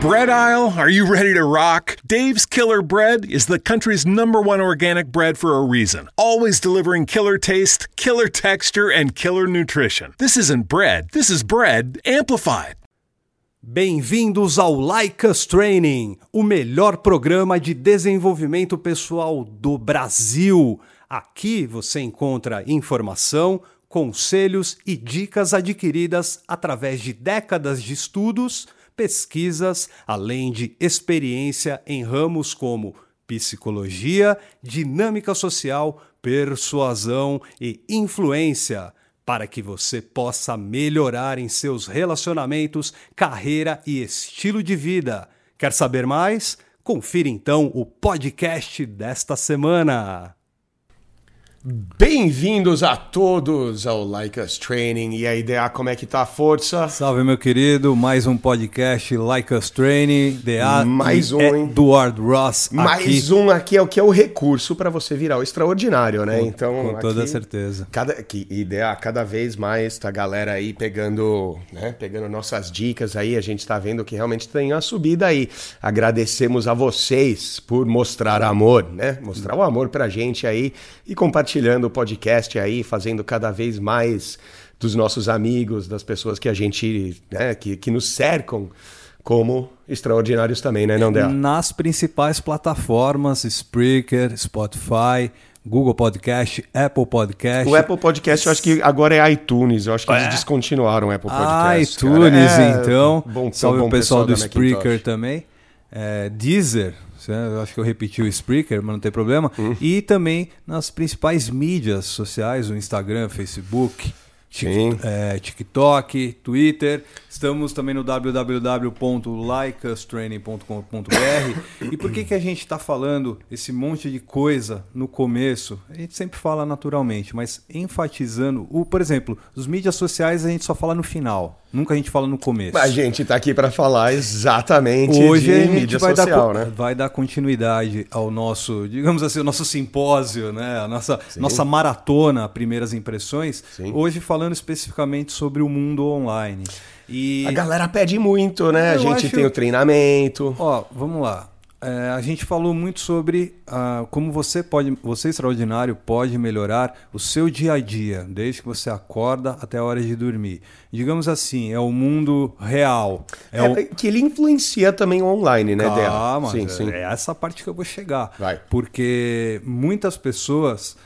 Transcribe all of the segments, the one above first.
bread aisle, are you ready to rock? Dave's Killer Bread is the country's number one organic bread for a reason. Always delivering killer taste, killer texture, and killer nutrition. This isn't bread, this is bread amplified. Bem-vindos ao Like Us Training, o melhor programa de desenvolvimento pessoal do Brasil. Aqui você encontra informação, conselhos e dicas adquiridas através de décadas de estudos, pesquisas, além de experiência em ramos como psicologia, dinâmica social, persuasão e influência, para que você possa melhorar em seus relacionamentos, carreira e estilo de vida. Quer saber mais? Confira então o podcast desta semana. Bem-vindos a todos ao Like Us Training. E a ideia, como é que tá a força? Salve, meu querido. Mais um podcast Like Us Training. DA Mais um, hein? Eduardo Ross. Mais aqui. um aqui é o que é o recurso para você virar o extraordinário, né? Com- então, com toda aqui, certeza. Cada que ideia cada vez mais tá a galera aí pegando, né, pegando nossas dicas aí, a gente tá vendo que realmente tem uma subida aí. Agradecemos a vocês por mostrar amor, né? Mostrar o amor pra gente aí e compartilhando o podcast aí, fazendo cada vez mais dos nossos amigos, das pessoas que a gente, né, que, que nos cercam como extraordinários também, né, não Dea? Nas principais plataformas, Spreaker, Spotify, Google Podcast, Apple Podcast. O Apple Podcast eu acho que agora é iTunes, eu acho que eles descontinuaram o Apple Ah, Podcast. iTunes, cara. É, então. bom- Salve bom o pessoal do da Spreaker também. É, Deezer, eu acho que eu repeti o Spreaker, mas não tem problema. Hum. E também nas principais mídias sociais, o Instagram, Facebook, Sim. é, TikTok, Twitter. Estamos também no www.likeustraining.com.br. e por que, que a gente está falando esse monte de coisa no começo? A gente sempre fala naturalmente, mas enfatizando. O, por exemplo, os mídias sociais a gente só fala no final. Nunca a gente fala no começo. A gente tá aqui para falar exatamente Hoje de a gente mídia vai, social, dar, né? vai dar continuidade ao nosso, digamos assim, o nosso simpósio, né? A nossa, nossa maratona Primeiras Impressões. Sim. Hoje falando especificamente sobre o mundo online. E, A galera pede muito, né? A gente acho- tem o treinamento. ó, vamos lá. É, a gente falou muito sobre ah, como você pode, você extraordinário pode melhorar o seu dia a dia, desde que você acorda até a hora de dormir. Digamos assim, é o mundo real. É, o, É, que ele influencia também o online, né, Dea? Calma, Sim, é- sim. é essa parte que eu vou chegar. Vai. Porque muitas pessoas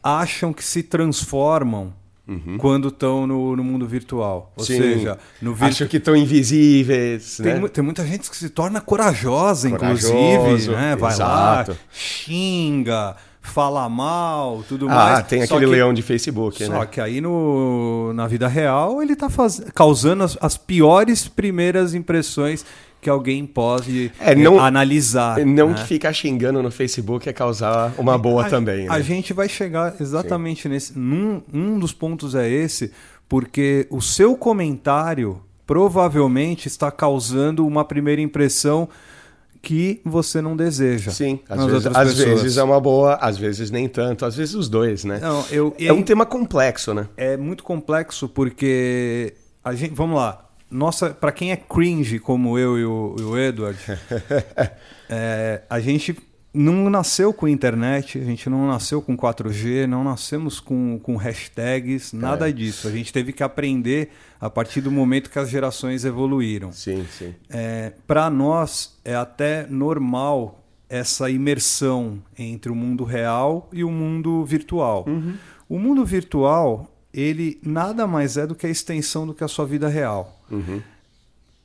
acham que se transformam quando estão no, no mundo virtual. Ou Sim. seja, no virtual. Acho que estão invisíveis, Tem, né? mu- tem muita gente que se torna corajosa, Corajoso, inclusive, né? Vai exato. lá, xinga, fala mal, tudo Ah, mais. tem Só aquele que- leão de Facebook, Só né? que aí no, na vida real ele está causando as, as piores primeiras impressões que alguém pode É, eh, não- analisar. Não né? que ficar xingando no Facebook é causar uma boa a, também, A né? gente vai chegar exatamente nesse. Num, um dos pontos é esse, porque o seu comentário provavelmente está causando uma primeira impressão que você não deseja. Sim, às, vezes, às vezes é uma boa, às vezes nem tanto, às vezes os dois, né? Não, eu, É um tema complexo, né? é muito complexo porque a gente, vamos lá, nossa, para quem é cringe como eu e o, e o Edward, é, a gente não nasceu com internet, a gente não nasceu com 4G, não nascemos com, com hashtags, nada É. disso. A gente teve que aprender a partir do momento que as gerações evoluíram. Sim, sim. É, para nós é até normal essa imersão entre o mundo real e o mundo virtual. O mundo virtual ele nada mais é do que a extensão do que a sua vida real.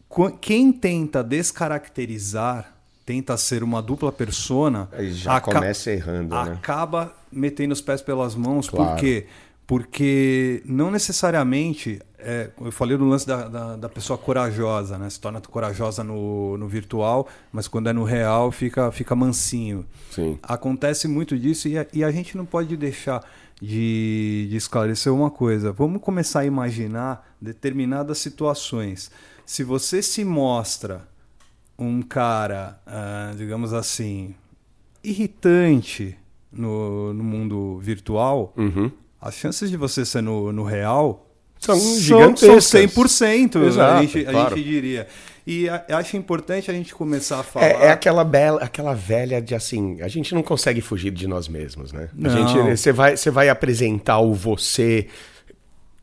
Qu- Quem tenta descaracterizar, tenta ser uma dupla persona, Aí já começa errando, né? acaba metendo os pés pelas mãos. Claro. Por quê? Porque não necessariamente. é, eu falei do lance da, da, da pessoa corajosa, né? Se torna corajosa no, no virtual, mas quando é no real fica, fica mansinho. Sim. Acontece muito disso e a, e a gente não pode deixar de, de esclarecer uma coisa. Vamos começar a imaginar determinadas situações. Se você se mostra um cara, ah, digamos assim, irritante no, no mundo virtual, Uhum. as chances de você ser no, no real são são, gigantescas. são 100%, Exato, a, gente, a claro. gente diria. E a- acho importante a gente começar a falar. É, é aquela, bela, aquela velha de assim, a gente não consegue fugir de nós mesmos, né? A Não. gente, você vai, você vai apresentar o você,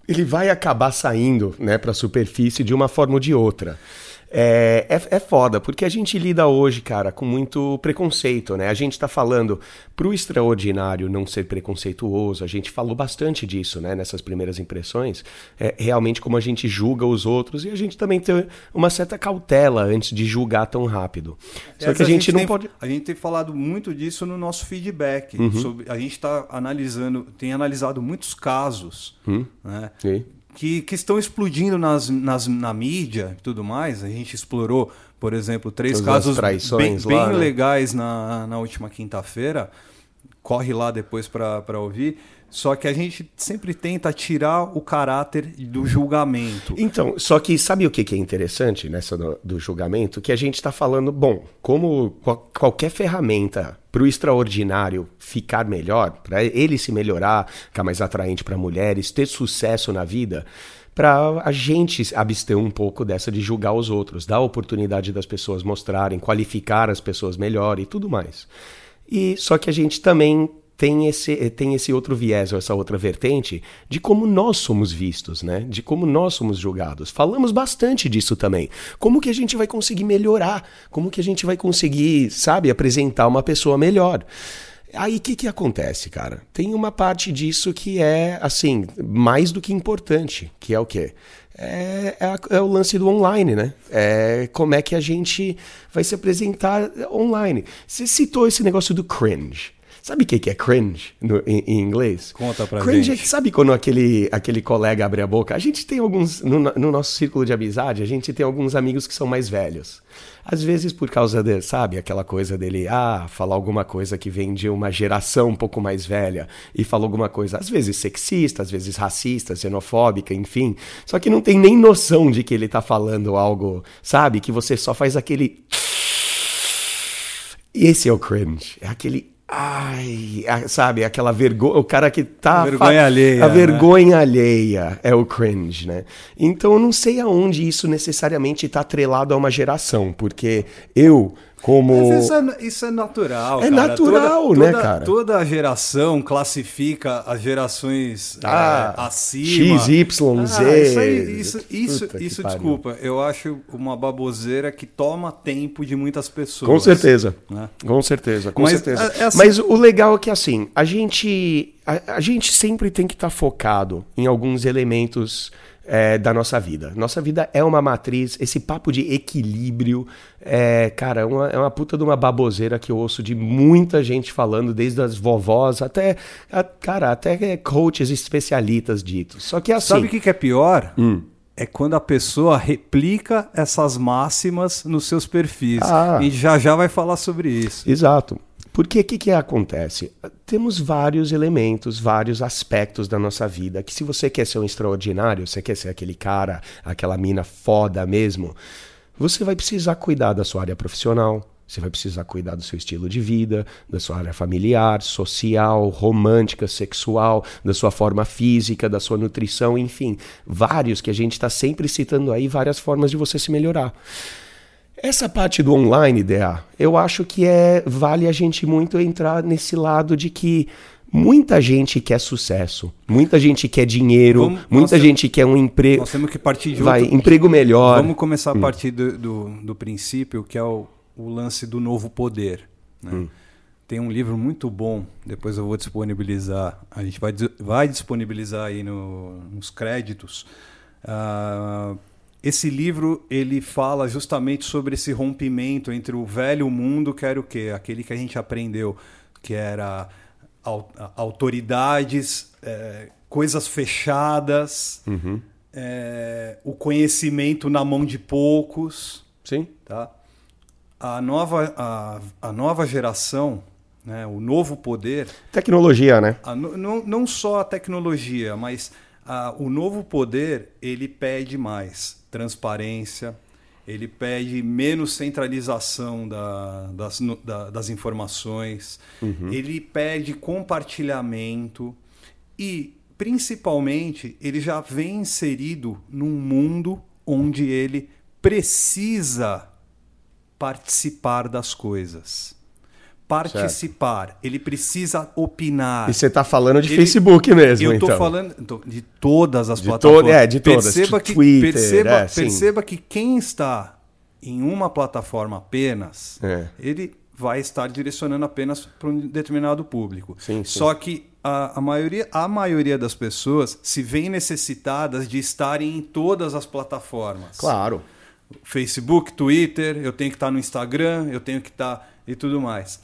ele vai acabar saindo, né, para a superfície de uma forma ou de outra. É, é, é foda, porque a gente lida hoje, cara, com muito preconceito, né? A gente tá falando pro extraordinário não ser preconceituoso, a gente falou bastante disso, né, nessas primeiras impressões, é, realmente como a gente julga os outros e a gente também tem uma certa cautela antes de julgar tão rápido. Só que a gente, não tem, pode. Uhum. A gente tem falado muito disso no nosso feedback. sobre- a gente está analisando, tem analisado muitos casos Hum. né, Sim. Que, que estão explodindo nas, nas, na mídia e tudo mais. A gente explorou, por exemplo, três Todas as casos bem, bem lá, né? legais na, na última quinta-feira. Corre lá depois para ouvir. Só que a gente sempre tenta tirar o caráter do julgamento. Então, só que sabe o que é interessante nessa do, do julgamento? Que a gente está falando, bom, como qual- qualquer ferramenta para o extraordinário ficar melhor, para ele se melhorar, ficar mais atraente para mulheres, ter sucesso na vida, para a gente abster um pouco dessa de julgar os outros, dar a oportunidade das pessoas mostrarem, qualificar as pessoas melhor e tudo mais. E só que a gente também tem esse, tem esse outro viés, ou essa outra vertente, de como nós somos vistos, né? De como nós somos julgados. Falamos bastante disso também. Como que a gente vai conseguir melhorar? Como que a gente vai conseguir, sabe, apresentar uma pessoa melhor? Aí o que, que acontece, cara? Tem uma parte disso que é, assim, mais do que importante, que é o quê? É, é, é o lance do online, né? É como é que a gente vai se apresentar online. Você citou esse negócio do cringe. Sabe o que, que é cringe no- em, em inglês? Conta pra cringe gente. É, sabe quando aquele, aquele colega abre a boca? A gente tem alguns, no, no nosso círculo de amizade, a gente tem alguns amigos que são mais velhos. Às vezes por causa de, sabe, aquela coisa dele, ah, falar alguma coisa que vem de uma geração um pouco mais velha e fala alguma coisa, às vezes sexista, às vezes racista, xenofóbica, enfim. Só que não tem nem noção de que ele tá falando algo, sabe, que você só faz aquele esse é o cringe. É aquele. Ai, sabe, aquela vergonha. O cara que tá. A vergonha alheia, A né? vergonha alheia é o cringe, né? Então eu não sei aonde isso necessariamente tá atrelado a uma geração, porque eu, como. Mas isso é, isso é natural. É cara. natural, Toda- né, toda- cara? Toda geração classifica as gerações Ah, é, acima. X, Y, Z. Ah, isso, aí- isso, isso, isso pariu. desculpa. Eu acho uma baboseira que toma tempo de muitas pessoas. Com certeza. né? Com certeza, com Mas, certeza. é- é assim- Mas o legal é que assim, a gente, a, a gente sempre tem que estar focado em alguns elementos é, da nossa vida. Nossa vida é uma matriz, esse papo de equilíbrio, é, cara, é uma, é uma puta de uma baboseira que eu ouço de muita gente falando, desde as vovós até, a- cara, até coaches especialistas ditos. Só que assim. Sabe o que, que é pior? Hum. É quando a pessoa replica essas máximas nos seus perfis. Ah. E já já vai falar sobre isso. Exato. Porque o que, que acontece? Temos vários elementos, vários aspectos da nossa vida que se você quer ser um extraordinário, você quer ser aquele cara, aquela mina foda mesmo, você vai precisar cuidar da sua área profissional, você vai precisar cuidar do seu estilo de vida, da sua área familiar, social, romântica, sexual, da sua forma física, da sua nutrição, enfim, vários que a gente está sempre citando aí, várias formas de você se melhorar. Essa parte do online, DA, eu acho que é vale a gente muito entrar nesse lado de que muita gente quer sucesso, muita gente quer dinheiro, Vamos- muita gente quer um emprego, Nós temos que partir de vai, emprego melhor. Vamos começar a partir do, do, do princípio que é o, o lance do novo poder. né? Tem um livro muito bom, depois eu vou disponibilizar, a gente vai, vai disponibilizar aí no- nos créditos. Ah, esse livro ele fala justamente sobre esse rompimento entre o velho mundo, que era o quê? Aquele que a gente aprendeu, que era au- autoridades, eh, coisas fechadas, eh, o conhecimento na mão de poucos, Sim? tá? A nova, a, a nova geração, né, o novo poder, Tecnologia, né? a não, não só a tecnologia, mas a- o novo poder ele pede mais transparência, ele pede menos centralização da- das, da- das informações, ele pede compartilhamento e principalmente, ele já vem inserido num mundo onde ele precisa participar das coisas. Participar, certo. ele precisa opinar. E você está falando de ele, Facebook mesmo, eu então? Eu estou falando de todas as de plataformas. To é, de todas. Perceba que, Twitter, perceba, é, perceba que quem está em uma plataforma apenas, é. ele vai estar direcionando apenas para um determinado público. Sim, sim. Só que a, a, maioria, a maioria das pessoas se vê necessitadas de estarem em todas as plataformas. Claro. Facebook, Twitter, eu tenho que estar no Instagram, eu tenho que estar e tudo mais.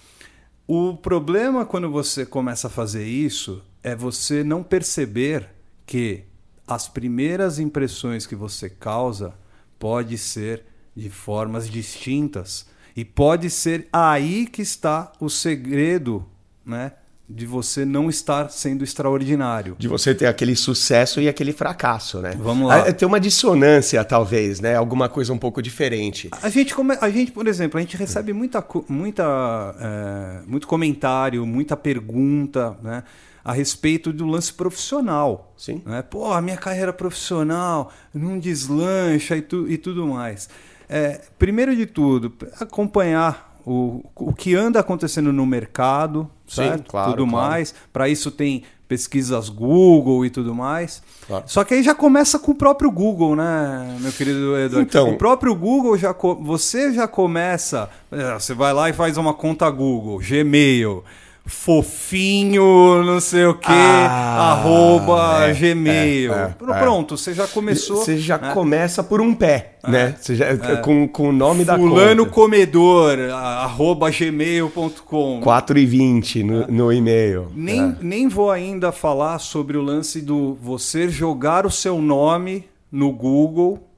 O problema quando você começa a fazer isso é você não perceber que as primeiras impressões que você causa pode ser de formas distintas e pode ser aí que está o segredo, né? De você não estar sendo extraordinário. De você ter aquele sucesso e aquele fracasso, né? Vamos lá. Ah, tem uma dissonância, talvez, né? Alguma coisa um pouco diferente. A gente, a gente por exemplo, a gente recebe muita, muita, é, muito comentário, muita pergunta, né? a respeito do lance profissional. Sim. Né? Pô, a minha carreira profissional não deslancha e, tu, e tudo mais. É, primeiro de tudo, acompanhar o, o que anda acontecendo no mercado, Sim, certo? Claro, tudo claro. mais. Para isso tem pesquisas Google e tudo mais. Claro. Só que aí já começa com o próprio Google, né, meu querido Eduardo? Então, o próprio Google já você já começa, é, você vai lá e faz uma conta Google, Gmail fofinho, não sei o que, ah, arroba é, gmail. É, é, Pronto, você já começou. Você já né? começa por um pé, é, né? Você já, é. com, com o nome Fulano da conta. Fulano Comedor, arroba gmail.com. 4 e 20 no, no e-mail. Nem, nem vou ainda falar sobre o lance do você jogar o seu nome no Google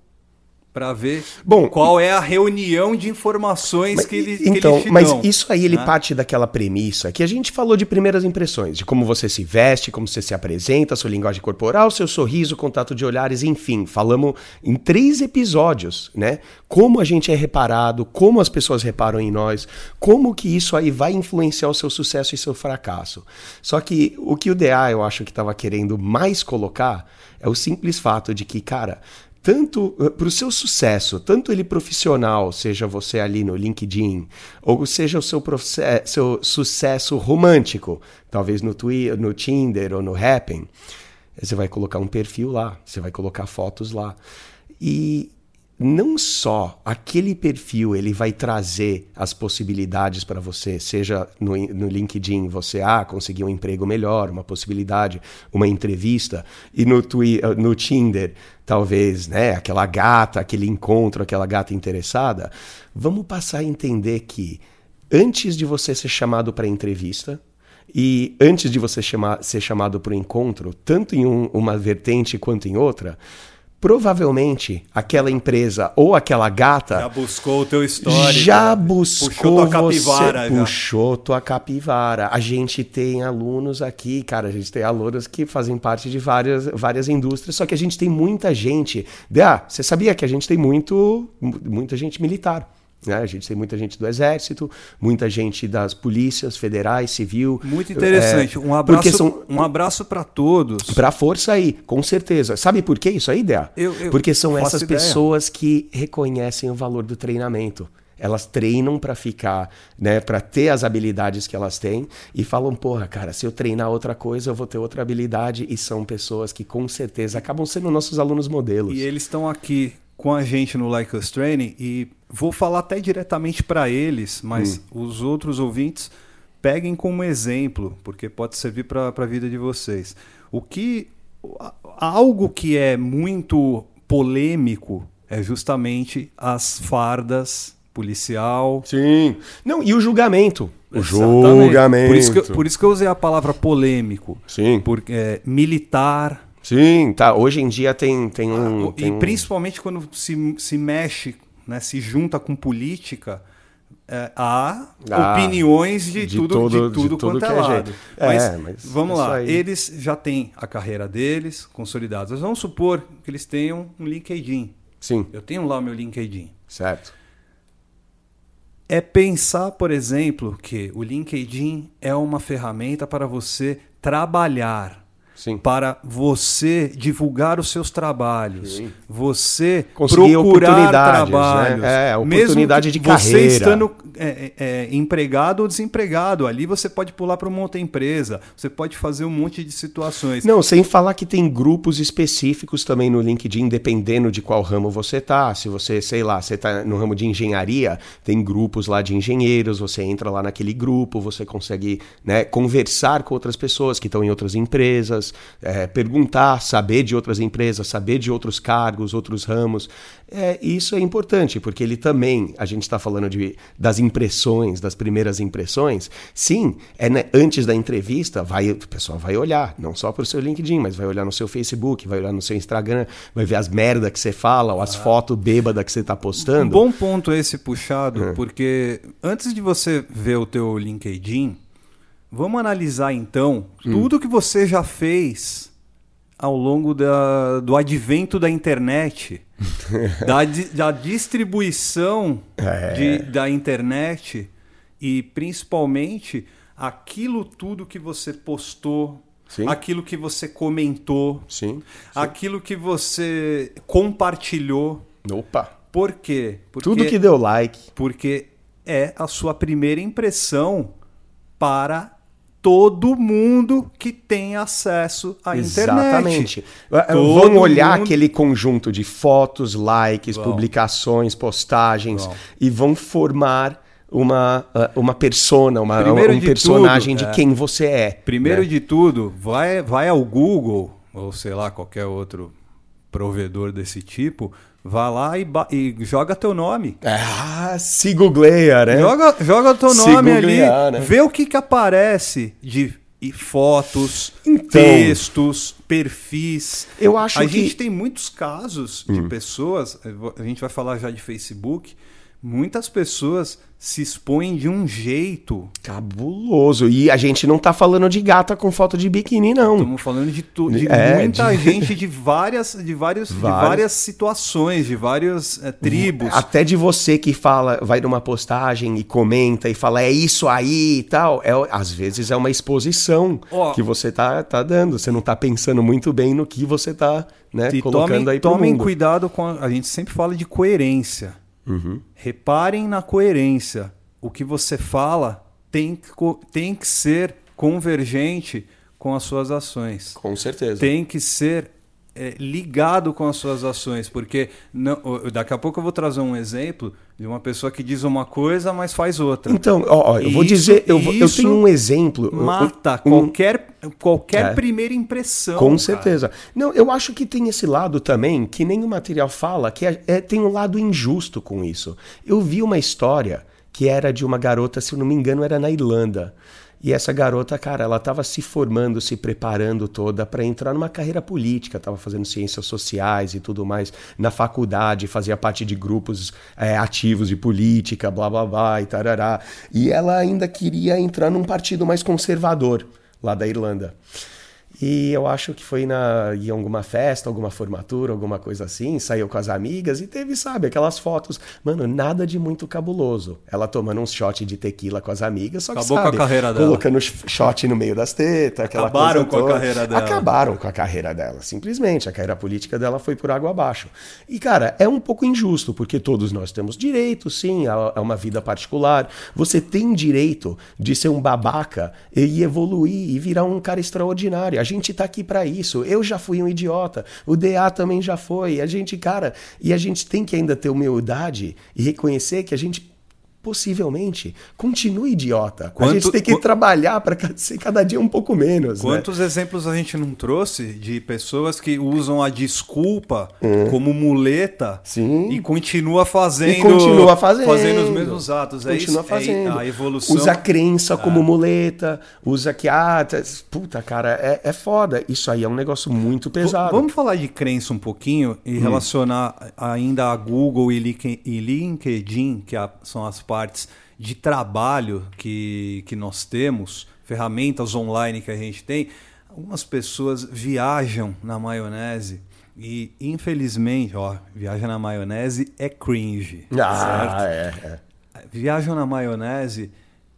para ver Bom, qual é a reunião de informações mas, que, ele, então, que mas dão, isso aí ele né? parte daquela premissa que a gente falou de primeiras impressões, de como você se veste, como você se apresenta, sua linguagem corporal, seu sorriso, contato de olhares, enfim, falamos em três episódios, né? Como a gente é reparado, como as pessoas reparam em nós, como que isso aí vai influenciar o seu sucesso e seu fracasso. Só que o que o DA eu acho que estava querendo mais colocar é o simples fato de que, cara, tanto eh, para o seu sucesso, tanto ele profissional, seja você ali no LinkedIn, ou seja o seu, seu sucesso romântico, talvez no Twitter, no Tinder ou no Happn, você vai colocar um perfil lá, você vai colocar fotos lá. E não só aquele perfil ele vai trazer as possibilidades para você, seja no, no LinkedIn você ah, conseguir um emprego melhor, uma possibilidade, uma entrevista, e no, Twitter, no Tinder, talvez, né, aquela gata, aquele encontro, aquela gata interessada, vamos passar a entender que antes de você ser chamado para entrevista, e antes de você chamar, ser chamado para o encontro, tanto em um, uma vertente quanto em outra, provavelmente aquela empresa ou aquela gata já buscou o teu histórico, já buscou puxou tua capivara, você, já. puxou tua capivara. A gente tem alunos aqui, cara, a gente tem alunos que fazem parte de várias, várias indústrias, só que a gente tem muita gente. Ah, você sabia que a gente tem muito muita gente militar. Né? A gente tem muita gente do Exército, muita gente das polícias federais, civil. Muito interessante. É, um abraço, são, um abraço para todos. Para a força aí, com certeza. Sabe por que isso aí, Idea? Eu, eu Porque são essas ideia. pessoas que reconhecem o valor do treinamento. Elas treinam para ficar, né, para ter as habilidades que elas têm e falam, porra, cara, se eu treinar outra coisa, eu vou ter outra habilidade e são pessoas que com certeza acabam sendo nossos alunos modelos. E eles estão aqui com a gente no Like Us Training e vou falar até diretamente para eles, mas hum. os outros ouvintes peguem como exemplo, porque pode servir para a vida de vocês. O que algo que é muito polêmico é justamente as fardas policial. Sim. Não, e o julgamento. O Exatamente. julgamento. Por isso, que, por isso que eu usei a palavra polêmico. Sim. Porque é, militar, Sim, tá. Hoje em dia tem, tem um. Ah, tem e um... principalmente quando se, se mexe, né, se junta com política, é, há ah, opiniões de, de, tudo, todo, de tudo, de tudo quanto é, é lado. Mas, é, mas vamos lá, aí... eles já têm a carreira deles consolidados. Vamos supor que eles tenham um LinkedIn. Sim. Eu tenho lá o meu LinkedIn. Certo. É pensar, por exemplo, que o LinkedIn é uma ferramenta para você trabalhar Sim. para você divulgar os seus trabalhos, Sim. você Conseguir procurar oportunidades, trabalhos, né? É, Mesmo oportunidade que de você carreira. estando é, é, é, empregado ou desempregado, ali você pode pular para uma outra empresa, você pode fazer um monte de situações. Não, sem falar que tem grupos específicos também no LinkedIn, dependendo de qual ramo você tá. Se você, sei lá, você tá no ramo de engenharia, tem grupos lá de engenheiros, você entra lá naquele grupo, você consegue né, conversar com outras pessoas que estão em outras empresas, é, perguntar, saber de outras empresas, saber de outros cargos, outros ramos. É, isso é importante, porque ele também, a gente está falando de, das impressões, das primeiras impressões. Sim, é né, antes da entrevista, vai, o pessoal vai olhar, não só para o seu LinkedIn, mas vai olhar no seu Facebook, vai olhar no seu Instagram, vai ver as merda que você fala, ou as fotos bêbadas que você está Um postando. bom ponto esse puxado, É. porque antes de você ver o teu LinkedIn, vamos analisar então Hum. tudo que você já fez ao longo da, do advento da internet, da, da distribuição É. de- da internet e principalmente aquilo tudo que você postou, Sim. aquilo que você comentou, Sim. aquilo que você compartilhou. Opa. Por quê? Porque, Tudo que deu like. porque é a sua primeira impressão para todo mundo que tem acesso à Exatamente. internet. Todo Vão olhar mundo- aquele conjunto de fotos, likes, Vão. publicações, postagens Vão. e vão formar uma, uh, uma persona, uma, Primeiro um de personagem tudo, de é. quem você é. Primeiro né? de tudo, vai, vai ao Google, ou sei lá, qualquer outro provedor desse tipo, vá lá e, e joga teu nome. Ah, se googleia, né? Joga, joga teu Se nome ali, né? vê o que, que aparece de e fotos, Então. textos, perfis. Eu acho a que- Hum. gente tem muitos casos de pessoas, eu vou- a gente vai falar já de Facebook, muitas pessoas se expõem de um jeito. Cabuloso. E a gente não tá falando de gata com foto de biquíni, não. Estamos falando de, de É, muita de- gente de várias, de vários, de Várias. várias situações, de várias eh, tribos. Até de você que fala, vai numa postagem e comenta e fala, é isso aí e tal. É, às vezes é uma exposição Ó. que você tá, tá dando. Você não tá pensando muito bem no que você tá né, colocando tomem, aí pro tomem mundo. cuidado com. A, a gente sempre fala de coerência. Uhum. Reparem na coerência. O que você fala tem que, tem que ser convergente com as suas ações. Com certeza. Tem que ser é, ligado com as suas ações, porque não, daqui a pouco eu vou trazer um exemplo de uma pessoa que diz uma coisa, mas faz outra. Então, ó, ó, eu vou dizer, eu, eu tenho um exemplo. Mata um- qualquer, qualquer É. primeira impressão. Com cara. certeza. Não, eu acho que tem esse lado também, que nem o material fala, que é, é- tem um lado injusto com isso. Eu vi uma história que era de uma garota, se eu não me engano, era na Irlanda. E essa garota, cara, ela estava se formando, se preparando toda para entrar numa carreira política, estava fazendo ciências sociais e tudo mais na faculdade, fazia parte de grupos é, ativos de política, blá blá blá e tarará. E ela ainda queria entrar num partido mais conservador lá da Irlanda. E eu acho que foi na, em alguma festa, alguma formatura, alguma coisa assim, saiu com as amigas e teve, sabe, aquelas fotos. Mano, nada de muito cabuloso. Ela tomando um shot de tequila com as amigas, só que Acabou com a sabe, carreira dela. colocando shot no meio das tetas, aquela Acabaram com a toda. carreira dela. Acabaram com a carreira dela, simplesmente. A carreira política dela foi por água abaixo. E, cara, é um pouco injusto, porque todos nós temos direito, sim, a, a uma vida particular. Você tem direito de ser um babaca e evoluir e virar um cara extraordinário. A gente tá aqui para isso. Eu já fui um idiota, o DA também já foi. A gente, cara, e a gente tem que ainda ter humildade e reconhecer que a gente possivelmente continue idiota. a Quanto- gente tem que qu- trabalhar para ser cada dia um pouco menos. né? Quantos exemplos a gente não trouxe de pessoas que usam a desculpa como muleta É. Sim. e continua fazendo, E continua fazendo. fazendo os mesmos atos. É Continua isso, fazendo. É a evolução. Usa a crença como muleta. Usa que, ah, tá- puta, cara, é, é foda. Isso aí é um negócio muito V- pesado. Vamos falar de crença um pouquinho e relacionar ainda a Google e Link- LinkedIn, que a- são as partes de trabalho que, que nós temos, ferramentas online que a gente tem. Algumas pessoas viajam na maionese e, infelizmente, ó, viaja na maionese é cringe. certo? Ah, é, é. viajam na maionese,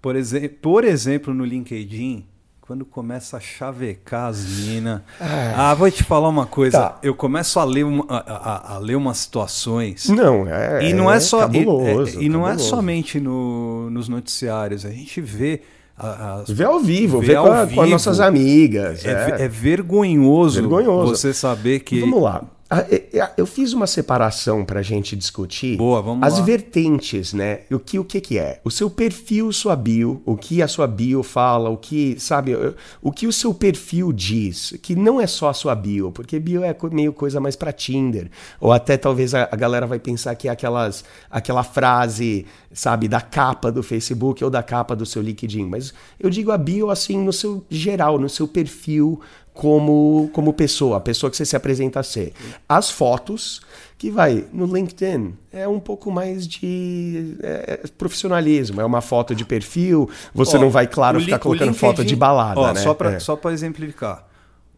por, exe por exemplo, no LinkedIn, quando começa a chavecar as minas. Ah. ah, vou te falar uma coisa. Tá. Eu começo a ler, uma, a, a, a, ler umas situações. Não, é. E não é, só. Cabuloso, e, é, e não é somente no, nos noticiários. A gente vê. As, vê ao vivo, vê, vê com, a, vivo. com, as nossas amigas. É, é. é vergonhoso, vergonhoso você saber que. Vamos lá. Ah, é, é, eu fiz uma separação para a gente discutir Boa, vamos as lá. vertentes, né? O que, o que que é? O seu perfil, sua bio, o que a sua bio fala, o que, sabe, o que o seu perfil diz, que não é só a sua bio, porque bio é meio coisa mais para Tinder, ou até talvez a, a, galera vai pensar que é aquelas, aquela frase, sabe, da capa do Facebook ou da capa do seu LinkedIn, mas eu digo a bio assim no seu geral, no seu perfil, como, como pessoa, a pessoa que você se apresenta a ser. As fotos, que vai no LinkedIn, é um pouco mais de é, profissionalismo. É uma foto de perfil, você ó, não vai, claro, ficar colocando foto de balada. Ó, né? Só para é. exemplificar.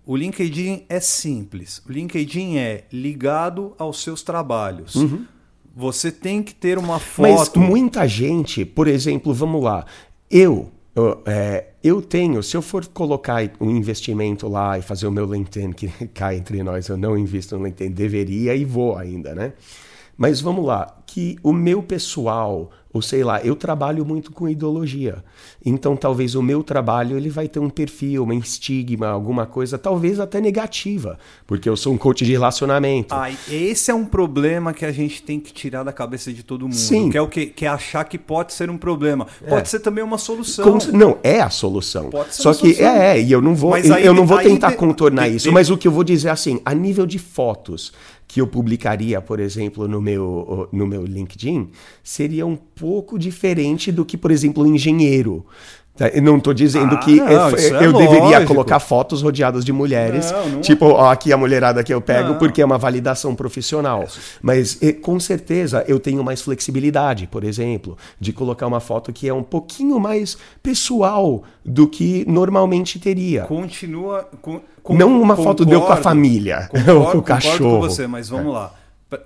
O LinkedIn é simples. O LinkedIn é ligado aos seus trabalhos. Uhum. Você tem que ter uma foto. Mas muita gente, por exemplo, vamos lá. Eu eu, é, eu tenho, se eu for colocar um investimento lá e fazer o meu LinkedIn, que cai entre nós, eu não invisto no LinkedIn, deveria e vou ainda, né? Mas vamos lá, que o meu pessoal, ou sei lá, eu trabalho muito com ideologia. Então talvez o meu trabalho ele vai ter um perfil, um estigma, alguma coisa, talvez até negativa, porque eu sou um coach de relacionamento. Ah, esse é um problema que a gente tem que tirar da cabeça de todo mundo. Sim. Que é o que, que é achar que pode ser um problema. Pode é. ser também uma solução. Não, é a solução. Pode ser Só que solução. é, é, e eu não vou, aí, eu não vou tentar de, contornar de, isso, de, mas o que eu vou dizer assim, a nível de fotos, que eu publicaria, por exemplo, no meu, no meu LinkedIn, seria um pouco diferente do que, por exemplo, um engenheiro. Tá, eu não estou dizendo ah, que não, eu, é eu deveria colocar fotos rodeadas de mulheres. Não, não... Tipo, ó, aqui a mulherada que eu pego, porque é uma validação profissional. É. Mas com certeza eu tenho mais flexibilidade, por exemplo, de colocar uma foto que é um pouquinho mais pessoal do que normalmente teria. Continua. Com, não uma concordo, foto deu com a família, concordo, ou com o cachorro. com você, mas vamos é. lá.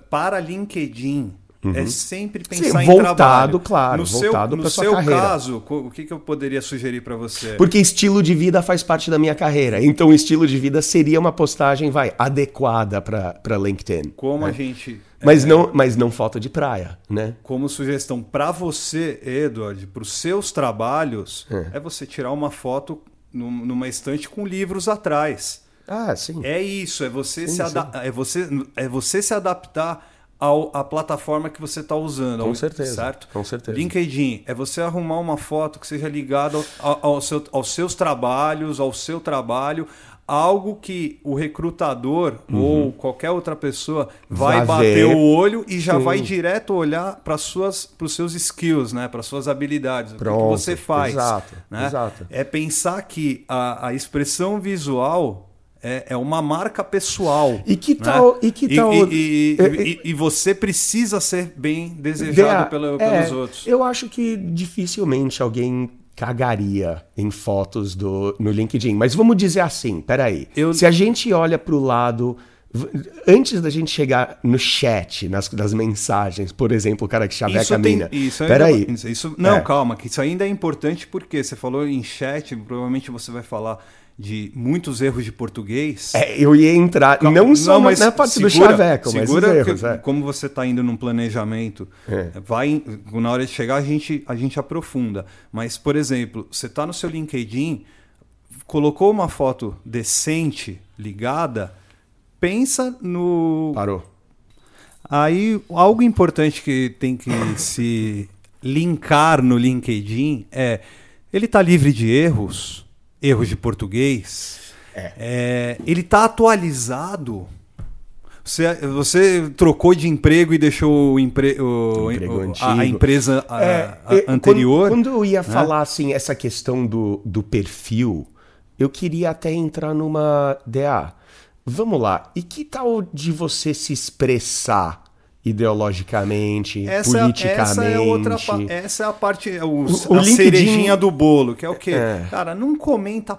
Para LinkedIn, Uhum. É sempre pensar Sim, em voltado, trabalho. claro, no voltado carreira. No seu caso, o que, que eu poderia sugerir para você? Porque estilo de vida faz parte da minha carreira. Então, o estilo de vida seria uma postagem, vai, adequada para LinkedIn. Como né? a gente mas, é, não, mas não foto de praia, né? Como sugestão para você, Edward, para os seus trabalhos, é. é. você tirar uma foto numa estante com livros atrás. Ah, sim. É isso, é você, sim, se, sim. é você, é você se adaptar ao, à plataforma que você está usando. Com ao, certeza. Certo? Com certeza. LinkedIn é você arrumar uma foto que seja ligada ao, ao seu, aos seus trabalhos, ao seu trabalho, algo que o recrutador uhum. ou qualquer outra pessoa vai, vai bater ver. o olho e já Sim. vai direto olhar para os seus skills, né? para suas habilidades, Pronto. o que você faz. Exato, né? exato. É pensar que a, a expressão visual é, é uma marca pessoal. E que né? tal. Né? E, que tal e, e, e, e, você precisa ser bem desejado pelo, pelos é, outros. Eu acho que dificilmente alguém cagaria em fotos do, no LinkedIn. Mas vamos dizer assim, peraí. Eu... Se a gente olha para o lado. Antes da gente chegar no chat, nas, nas mensagens, por exemplo, o cara que chaveca a mina. Isso Peraí. Isso, não, é. calma, que isso ainda é importante porque você falou em chat, provavelmente você vai falar de muitos erros de português. É, eu ia entrar, Calma, não só não, mas na parte segura, do chaveco, mas segura erros, é. como você está indo num planejamento, é. vai na hora de chegar a gente a gente aprofunda. Mas por exemplo, você está no seu LinkedIn, colocou uma foto decente ligada, pensa no parou. Aí algo importante que tem que se linkar no LinkedIn é ele está livre de erros erros de português. É. É, ele está atualizado. Você, você trocou de emprego e deixou o, empre, o, o a, a, empresa a, é, a, anterior? Quando, quando, eu ia né? falar assim, essa questão do, do perfil, eu queria até entrar numa DA. Vamos lá, e que tal de você se expressar ideologicamente, essa, politicamente. Essa é, outra, essa é a parte, o, o, a LinkedIn... cerejinha do bolo, que é o quê? É. Cara, não comenta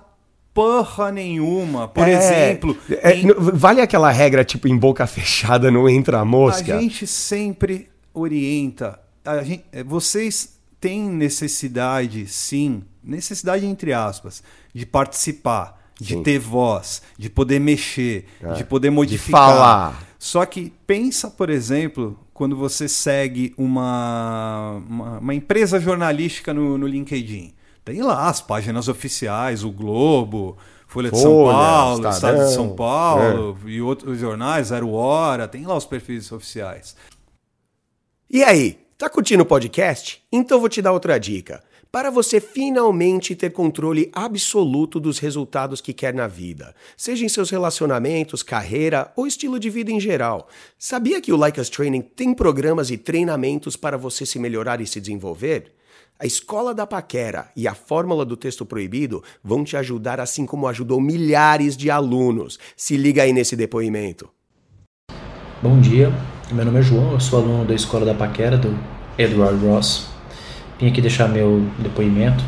porra nenhuma. Por é, exemplo. É, em... Vale aquela regra, tipo, em boca fechada não entra a mosca? A gente sempre orienta. Gente, é, vocês têm necessidade, sim, necessidade entre aspas, de participar, de Sim. ter voz, de poder mexer, é. de poder modificar. De falar. Só que pensa, por exemplo, quando você segue uma, uma, uma empresa jornalística no, no LinkedIn. Tem lá as páginas oficiais, o Globo, Folha, Folha de São Paulo, Estadão, Estado de São Paulo é. e outros jornais, Zero Hora, tem lá os perfis oficiais. E aí, tá curtindo o podcast? Então vou te dar outra dica. Para você finalmente ter controle absoluto dos resultados que quer na vida, seja em seus relacionamentos, carreira ou estilo de vida em geral. Sabia que o Like Us Training tem programas e treinamentos para você se melhorar e se desenvolver? A Escola da Paquera e a Fórmula do Texto Proibido vão te ajudar assim como ajudou milhares de alunos. Se liga aí nesse depoimento. Bom dia, meu nome é João, eu sou aluno da Escola da Paquera do Edward Ross. Vim aqui deixar meu depoimento.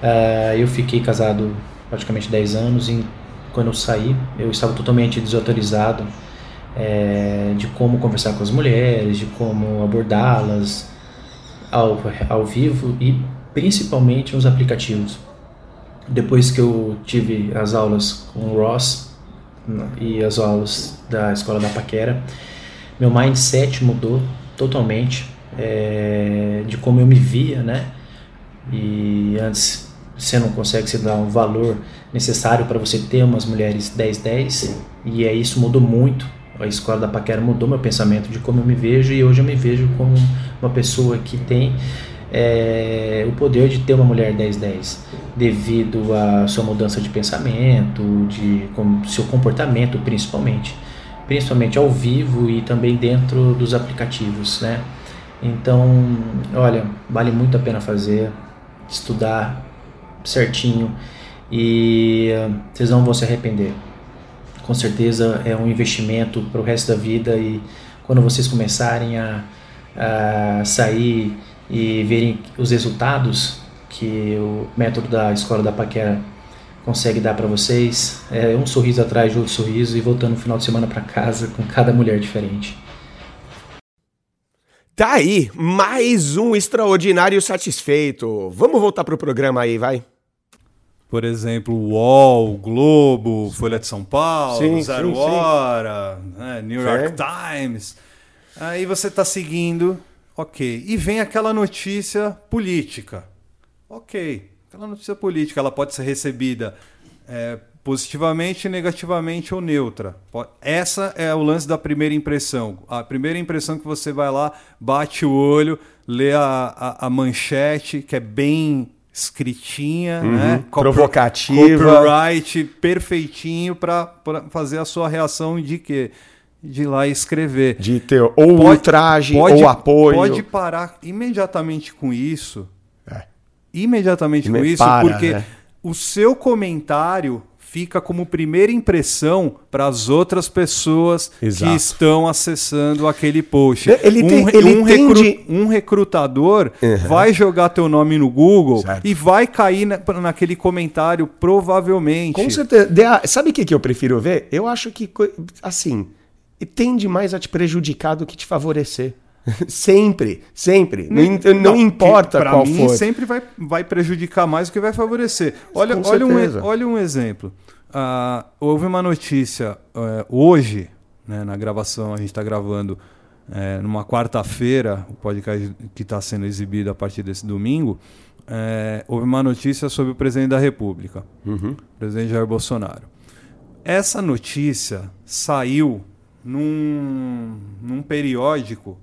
Uh, eu fiquei casado praticamente 10 anos e quando eu saí eu estava totalmente desautorizado é, de como conversar com as mulheres, de como abordá-las, ao, ao vivo e principalmente nos aplicativos. Depois que eu tive as aulas com o Ross e as aulas da escola da Paquera, meu mindset mudou totalmente é, de como eu me via, né? E antes você não consegue se dar um valor necessário para você ter umas mulheres 10-10 e é isso mudou muito a escola da Paquera mudou meu pensamento de como eu me vejo e hoje eu me vejo como uma pessoa que tem é, o poder de ter uma mulher 10-10 devido à sua mudança de pensamento, de seu comportamento principalmente, principalmente ao vivo e também dentro dos aplicativos, né? Então, olha, vale muito a pena fazer, estudar certinho e vocês não vão se arrepender com certeza é um investimento para o resto da vida e quando vocês começarem a, a sair e verem os resultados que o método da escola da Paquera consegue dar para vocês, é um sorriso atrás de outro sorriso e voltando no final de semana para casa com cada mulher diferente. Tá aí, mais um extraordinário satisfeito. Vamos voltar pro programa aí, vai por exemplo, UOL, Globo, Folha de São Paulo, sim, Zero sim, Hora, sim. Né, New York Times. Aí você está seguindo, ok. E vem aquela notícia política. Ok, aquela notícia política ela pode ser recebida é, positivamente, negativamente ou neutra. Essa é o lance da primeira impressão. A primeira impressão que você vai lá, bate o olho, lê a, a, a manchete, que é bem escritinha, uhum, né? provocativa, copyright perfeitinho para fazer a sua reação de que de ir lá escrever. De ter ou pode, ultraje pode, ou apoio. Pode parar imediatamente com isso. É. Imediatamente Me com isso, para, porque né? o seu comentário fica como primeira impressão para as outras pessoas Exato. que estão acessando aquele post. Ele tem, um, ele um, recru, de... um recrutador uhum. vai jogar teu nome no Google certo. e vai cair na, naquele comentário provavelmente. Com certeza. Sabe o que, que eu prefiro ver? Eu acho que, assim, tende mais a te prejudicar do que te favorecer. sempre, sempre. Não, não, não importa qual mim, for. sempre vai, vai prejudicar mais do que vai favorecer. Olha, olha, um, olha um exemplo. Uh, houve uma notícia uh, hoje, né, na gravação, a gente está gravando uh, numa quarta-feira, o podcast que está sendo exibido a partir desse domingo. É, houve uma notícia sobre o presidente da República, uhum. o presidente Jair Bolsonaro. Essa notícia saiu num, num periódico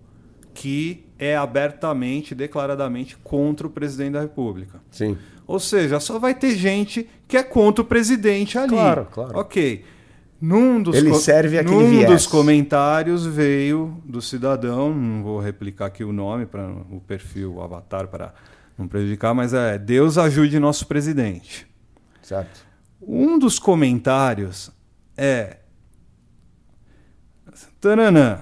que é abertamente, declaradamente contra o presidente da República. Sim. Ou seja, só vai ter gente que é contra o presidente ali. Claro, claro. Ok. Num dos, Ele serve aquele num viés. dos comentários veio do cidadão, não vou replicar aqui o nome, para o perfil, o avatar, para não prejudicar, mas é Deus ajude nosso presidente. Certo. Um dos comentários é. Tananã.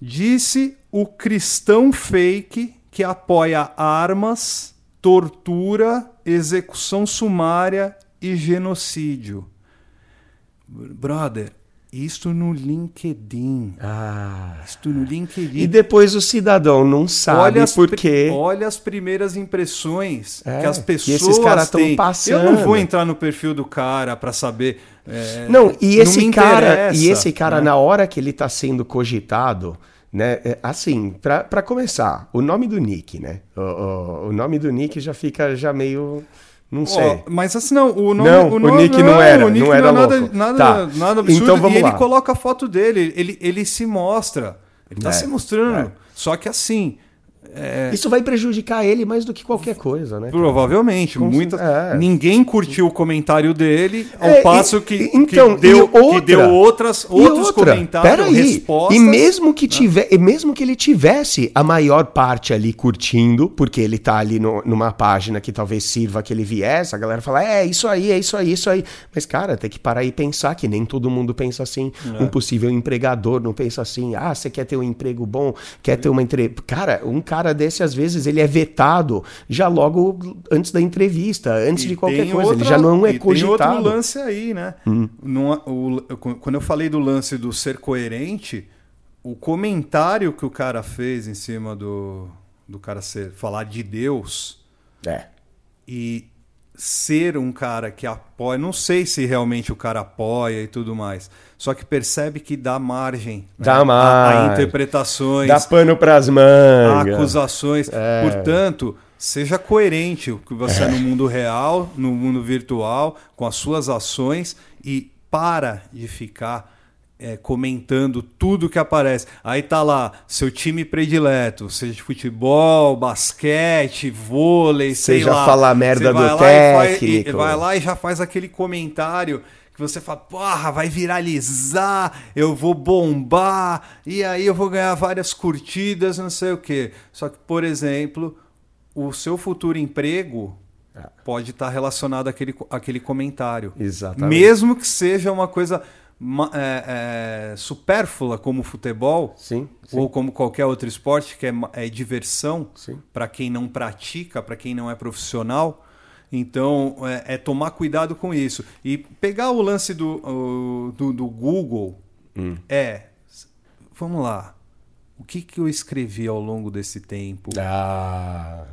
Disse o cristão fake que apoia armas, tortura, execução sumária e genocídio. Brother, Isto no LinkedIn. Ah. Isto no LinkedIn. E depois o cidadão não sabe olha por quê. olha as primeiras impressões É, que as que pessoas esses caras tão têm. passando. Eu não vou entrar no perfil do cara pra saber. é, Não, e não esse me cara, e esse cara né? na hora que ele tá sendo cogitado, né, é, assim, pra, pra começar, o nome do Nick, né? O, o, o nome do Nick já fica já meio, não sei. mas assim, não, o nome, Não, o nome- Nick não era, o Nick não era nada, louco. nada, Tá. nada absurdo. Então vamos e ele lá. coloca a foto dele, ele, ele se mostra. Ele tá É, se mostrando. é. Só que assim, é, Isso vai prejudicar ele mais do que qualquer coisa, né? provavelmente, Com- muitas, é. ninguém curtiu o comentário dele, ao É, passo e- que, então, que, deu, outra- que deu outras, outros outra, comentários, peraí, respostas. E mesmo que tiver, e mesmo que ele tivesse a maior parte ali curtindo, porque ele tá ali no- numa página que talvez sirva aquele viés, a galera fala, é, isso aí, é isso aí, isso aí. Mas, cara, tem que parar e pensar que nem todo mundo pensa assim. É. Um possível empregador não pensa assim, ah, você quer ter um emprego bom, quer ter uma entre... Cara, um cara desse, às vezes, ele é vetado já logo antes da entrevista, antes E de qualquer coisa. ele outra- já não é e cogitado. Tem outro lance aí, né? Não é- o- quando eu falei do lance do ser coerente, o comentário que o cara fez em cima do, do cara ser, falar de Deus É. e ser um cara que apoia, não sei se realmente o cara apoia e tudo mais, só que percebe que dá margem né, Dá a- a, margem. interpretações, Dá pano pras mangas. acusações. É. Portanto, seja coerente o que você é. no mundo real, no mundo virtual, com as suas ações e para de ficar é, comentando tudo que aparece. Aí tá lá, seu time predileto, seja de futebol, basquete, vôlei, sei Seja lá. falar merda Você vai do lá e técnico. e vai lá e já faz aquele comentário que você fala, porra, vai viralizar, eu vou bombar, e aí eu vou ganhar várias curtidas, não sei o quê. Só que, por exemplo, o seu futuro emprego pode estar relacionado àquele, àquele comentário. Exatamente. Mesmo que seja uma coisa é, é, supérflua como o futebol, Sim, sim. ou como qualquer outro esporte, que é, é diversão para quem não pratica, para quem não é profissional. Então, é, é tomar cuidado com isso. E pegar o lance do, do, do Google Hum. é. Vamos lá. O que, que eu escrevi ao longo desse tempo? Ah.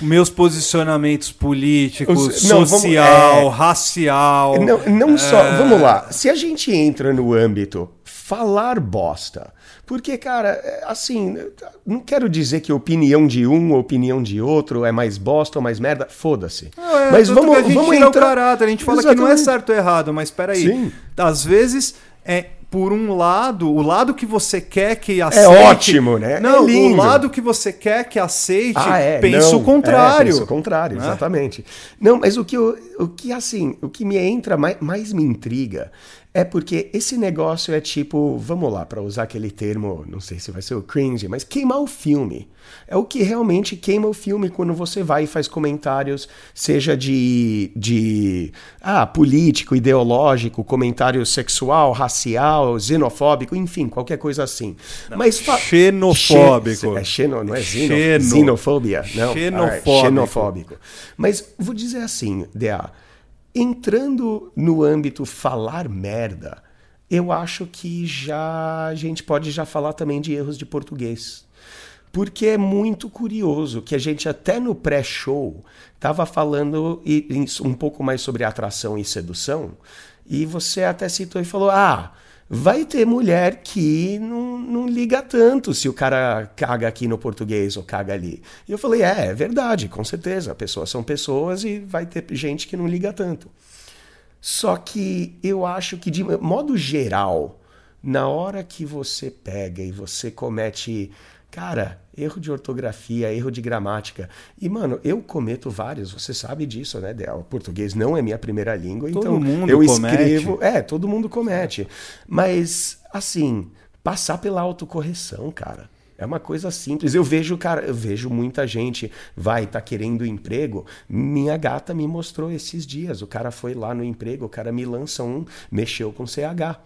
Meus posicionamentos políticos, Os- não, vamos- social, é. racial. Não, não só. é, Vamos lá. Se a gente entra no âmbito falar bosta. Porque, cara, é, assim, não quero dizer que opinião de um ou opinião de outro é mais bosta ou mais merda. Foda-se. É, mas vamos, a gente vamos entrar. o caráter, a gente fala que não é Exatamente. certo ou errado, mas peraí. Sim. Às vezes é por um lado, o lado que você quer que É aceite. ótimo, né? Não, é o lado que você quer que aceite, Ah, é, pensa não, o contrário. É, pensa o contrário, Né? exatamente. Não, mas o que, eu, o que assim, o que me entra, mais, mais me intriga, é porque esse negócio é tipo, vamos lá, para usar aquele termo, não sei se vai ser o cringe, mas queimar o filme. É o que realmente queima o filme quando você vai e faz comentários, seja de, de ah, político, ideológico, comentário sexual, racial, xenofóbico, enfim, qualquer coisa assim. Mas fa- Xenofóbico. Xe- É xeno, não é xeno, Xeno. xenofobia? Não, Xenofóbico. alright, xenofóbico. Mas vou dizer assim, DA, entrando no âmbito falar merda, eu acho que já a gente pode já falar também de erros de português. Porque é muito curioso que a gente até no pré-show estava falando um pouco mais sobre atração e sedução, e você até citou e falou: ah, vai ter mulher que não, não liga tanto se o cara caga aqui no português ou caga ali. E eu falei: é, é verdade, com certeza. Pessoas são pessoas e vai ter gente que não liga tanto. Só que eu acho que, de modo geral, na hora que você pega e você comete, cara, erro de ortografia, erro de gramática. E, mano, eu cometo vários, você sabe disso, né, Del? O português não é minha primeira língua, Todo então mundo eu comete. escrevo. É, todo mundo comete. Mas, assim, passar pela autocorreção, cara. É uma coisa simples. Eu vejo, cara, eu vejo muita gente vai tá querendo emprego. Minha gata me mostrou esses dias. O cara foi lá no emprego, o cara me lança um, mexeu com CH.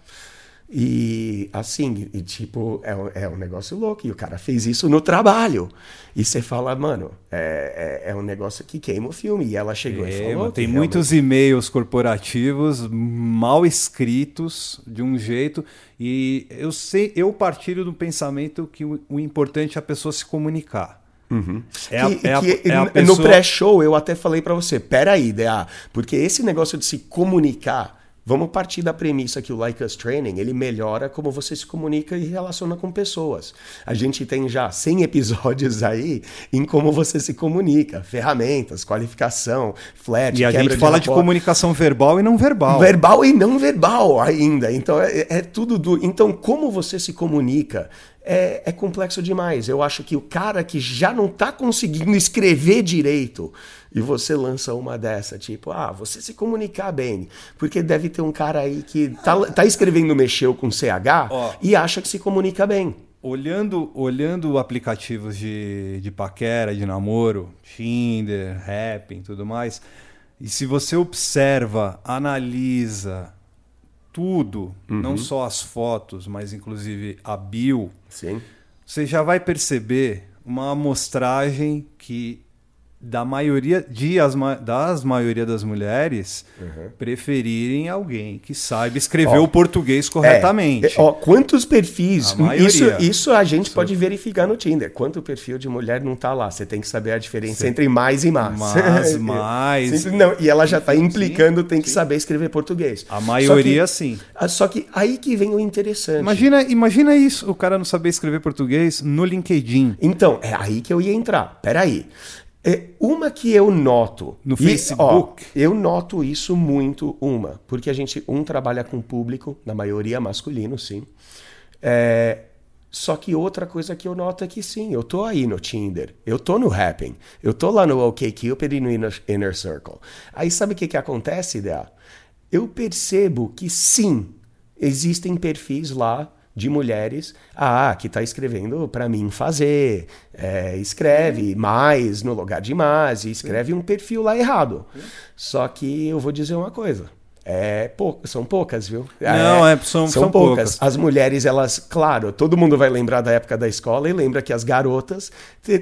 E assim, e, tipo, é, um- é um negócio louco. E o cara fez isso no trabalho. E você fala, mano, é, é, é um negócio que queima o filme. E ela chegou e É, falou. tem muitos e-mails corporativos mal escritos de um jeito e eu sei, eu partilho do pensamento que o, o importante é a pessoa se comunicar. É a- que, é a- que é a no pré-show eu até falei pra você, peraí, DA, porque esse negócio de se comunicar, vamos partir da premissa que o Like Us Training, ele melhora como você se comunica e relaciona com pessoas. A gente tem já 100 episódios aí em como você se comunica, ferramentas, qualificação, flat, E a gente fala de rapport. comunicação verbal e não verbal. Verbal e não verbal ainda. Então é, é tudo do. Então, como você se comunica é, é complexo demais. Eu acho que o cara que já não tá conseguindo escrever direito e você lança uma dessa, tipo, ah, você se comunicar bem. Porque deve ter um cara aí que tá, tá escrevendo mexeu com CH Ó. e acha que se comunica bem. Olhando, olhando aplicativos de, de paquera, de namoro, Tinder, Happn e tudo mais, e se você observa, analisa tudo, não só as fotos, mas inclusive a bio, Sim. você já vai perceber uma amostragem que da maioria de as, das maioria das mulheres preferirem alguém que saiba escrever Ó, o português corretamente. É, é, ó, quantos perfis. A. Isso, isso a gente pode verificar no Tinder. Quanto perfil de mulher não tá lá? Você tem que saber a diferença entre mais e mais. Mais. Sim, não, e ela já tá Sim, implicando, tem que saber escrever português. A maioria, Só sim. que, ah, só que aí que vem o interessante. Imagina, imagina isso, o cara não saber escrever português no LinkedIn. Então, é aí que eu ia entrar. Peraí. É, uma que eu noto. No e, Facebook? ó, eu noto isso muito, uma. Porque a gente, um, trabalha com público, na maioria masculino, sim. É, só que outra coisa que eu noto é que sim, eu tô aí no Tinder, eu tô no Happn, eu tô lá no OkCupid e no Inner, Inner Circle. Aí sabe o que, que acontece, Idea? Eu percebo que sim, existem perfis lá de mulheres ah, que tá escrevendo para mim fazer, é, escreve mais no lugar de mais, e escreve um perfil lá errado. Só que eu vou dizer uma coisa. É pou... São poucas, viu? Não, é, são- são poucas. As mulheres, elas, claro, todo mundo vai lembrar da época da escola e lembra que as garotas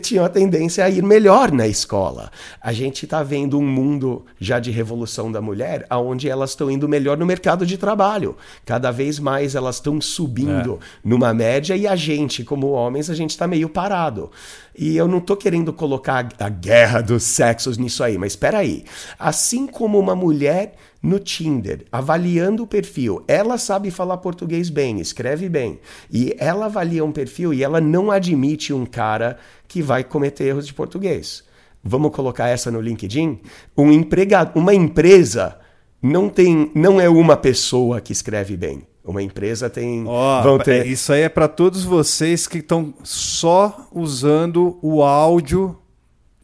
tinham a tendência a ir melhor na escola. A gente está vendo um mundo já de revolução da mulher, onde elas estão indo melhor no mercado de trabalho. Cada vez mais elas estão subindo numa média e a gente, como homens, a gente está meio parado. E eu não tô querendo colocar a guerra dos sexos nisso aí, mas espera aí. Assim como uma mulher no Tinder, avaliando o perfil, ela sabe falar português bem, escreve bem, e ela avalia um perfil e ela não admite um cara que vai cometer erros de português. Vamos colocar essa no LinkedIn? Um empregado, uma empresa não tem, não é uma pessoa que escreve bem. Uma empresa tem, Ó, vão ter, é, Isso aí é para todos vocês que estão só usando o áudio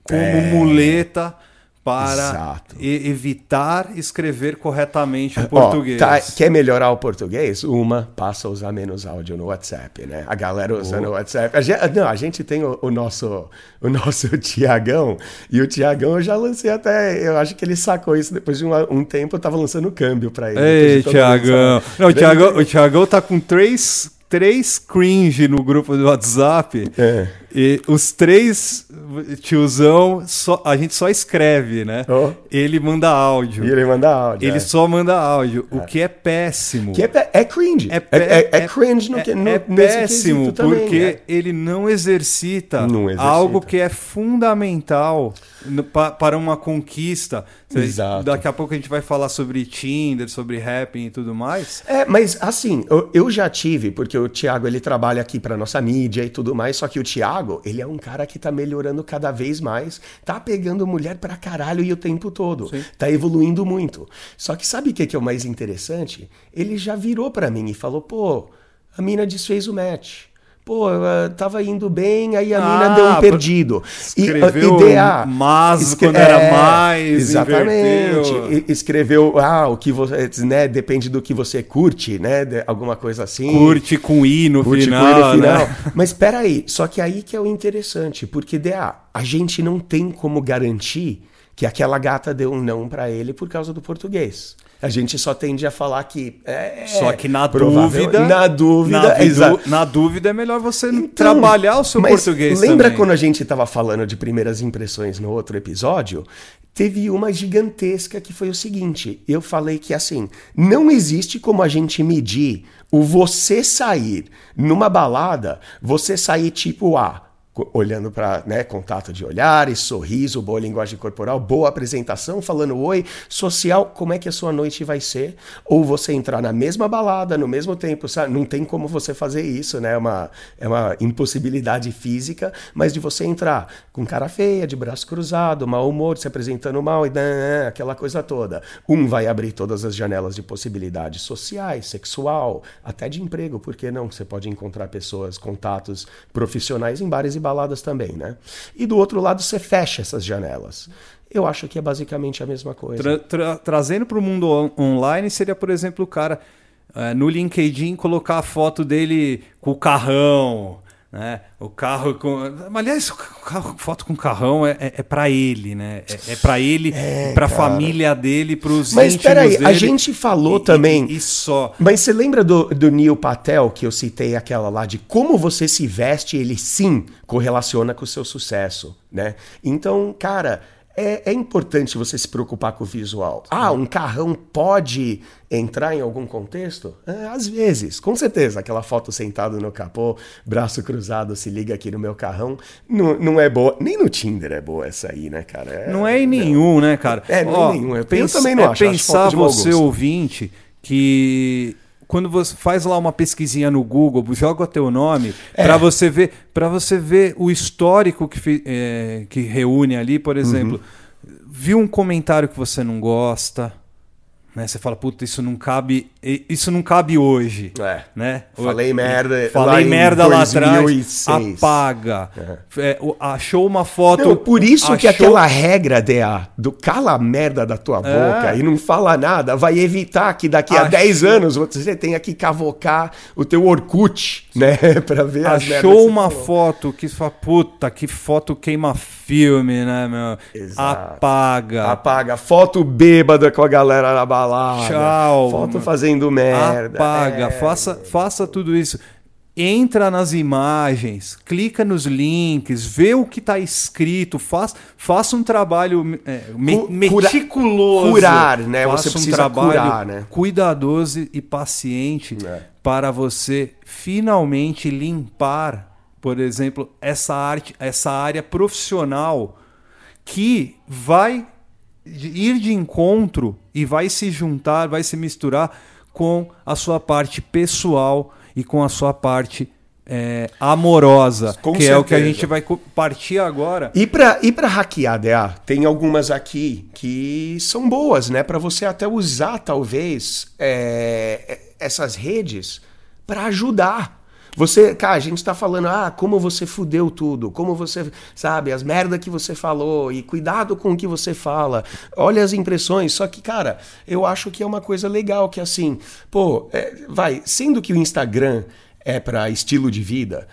como muleta para. Exato. evitar escrever corretamente o Ó, português. tá, quer melhorar o português? Uma, passa a usar menos áudio no WhatsApp, né? A galera usando o WhatsApp. A gente, não, a gente tem o, o nosso o nosso Tiagão, e o Tiagão eu já lancei até, eu acho que ele sacou isso depois de um, um tempo, eu tava lançando câmbio pra ele. Ei, Tiagão. Não, o Tiagão, o Tiagão tá com três, três cringe no grupo do WhatsApp. É. E os três tiozão, só, a gente só escreve, né? Oh. Ele manda áudio. E ele manda áudio. Ele é. só manda áudio, o que é péssimo. Que é, é cringe. É, pé- é- é cringe no, é- que- no, é péssimo também, porque é. ele não exercita, Não exercita. algo que é fundamental para uma conquista. Exato. Daqui a pouco a gente vai falar sobre Tinder, sobre Happn e tudo mais. É, mas assim, eu, eu já tive, porque o Thiago ele trabalha aqui pra nossa mídia e tudo mais, só que o Thiago, ele é um cara que tá melhorando cada vez mais, tá pegando mulher pra caralho e o tempo todo, tá evoluindo muito. Só que sabe o que, que é o mais interessante? Ele já virou pra mim e falou, pô, a mina desfez o match. Pô, eu, ah, tava indo bem, aí a mina Ah, deu um perdido. escreveu IDA, mas quando era mais, Exatamente. inverteu. E- escreveu, ah, o que você, né, depende do que você curte, né, alguma coisa assim. Curte com I no Curte com final, ele no final. né? Mas espera aí, só que aí que é o interessante, porque DA, a gente não tem como garantir que aquela gata deu um não pra ele por causa do português. A gente só tende a falar que. É, Só que na provável- dúvida. Na dúvida, na, exato. na dúvida é melhor você Então, trabalhar o seu português Lembra também. quando a gente estava falando de primeiras impressões no outro episódio? Teve uma gigantesca que foi o seguinte: eu falei que assim, não existe como a gente medir o você sair numa balada, você sair tipo A. Olhando para né, contato de olhares, sorriso, boa linguagem corporal, boa apresentação, falando oi, social, como é que a sua noite vai ser? Ou você entrar na mesma balada, no mesmo tempo, sabe? Não tem como você fazer isso, né? É uma, é uma impossibilidade física, mas de você entrar com cara feia, de braço cruzado, mau humor, se apresentando mal e dan, aquela coisa toda. Um vai abrir todas as janelas de possibilidades sociais, sexual, até de emprego, por que não? Você pode encontrar pessoas, contatos profissionais em bares e baladas também, né? E do outro lado, você fecha essas janelas. Eu acho que é basicamente a mesma coisa. Tra- tra- trazendo para o mundo on- online seria, por exemplo, o cara eh, no LinkedIn colocar a foto dele com o carrão, né? O carro com. Aliás, carro, foto com carrão é, é, é para ele, né? É, é para ele, para a família dele, para os Mas íntimos peraí, a gente falou E- também. E, e só. Mas você lembra do, do Neil Patel, que eu citei aquela lá, de como você se veste, ele sim correlaciona com o seu sucesso, né? Então, cara, é, é importante você se preocupar com o visual. Ah, um carrão pode entrar em algum contexto? É, às vezes, com certeza. Aquela foto sentado no capô, braço cruzado, se liga aqui no meu carrão, não, não é boa. Nem no Tinder é boa essa aí, né, cara? Não é em nenhum, né, cara? É, não é Ó, em nenhum. Eu- eu pens- também não é acho, acho Pensar mau você, ouvinte, que quando você faz lá uma pesquisinha no Google, joga o teu nome É. para você ver, para você ver o histórico que, é, que reúne ali, por exemplo, Uhum. viu um comentário que você não gosta, né? Você fala, puta, isso não cabe, isso não cabe hoje, É. né? Falei merda lá falei em merda lá 2006. atrás, apaga, É, o- achou uma foto, Não, por isso que achou- aquela regra, DA, do cala a merda da tua boca e não fala nada, vai evitar que daqui a Achou- 10 anos você tenha que cavocar o teu Orkut, né? pra ver que Achou uma foto que você fala, puta, que foto queima filme, né, meu? Exato. Apaga. Apaga. Foto bêbada com a galera na balada. Tchau. Foto fazendo merda. Apaga. É. Faça, faça tudo isso. Entra nas imagens, clica nos links, vê o que está escrito, faz, faça um trabalho é, me- meticuloso. curar, né? Faça Você precisa curar, né? cuidadoso e paciente É. para você finalmente limpar, por exemplo, essa arte, essa área profissional que vai ir de encontro e vai se juntar, vai se misturar com a sua parte pessoal e com a sua parte é, amorosa, Com que é o que a certeza. gente vai partir agora. E pra, e pra hackear, DA, tem algumas aqui que são boas, né? Pra você até usar, talvez, é, essas redes pra ajudar. Você, cara, a gente tá falando, ah, como você fudeu tudo, como você, sabe, as merda que você falou, e cuidado com o que você fala, olha as impressões. Só que, cara, eu acho que é uma coisa legal, que assim, pô, é, vai, sendo que o Instagram é pra estilo de vida,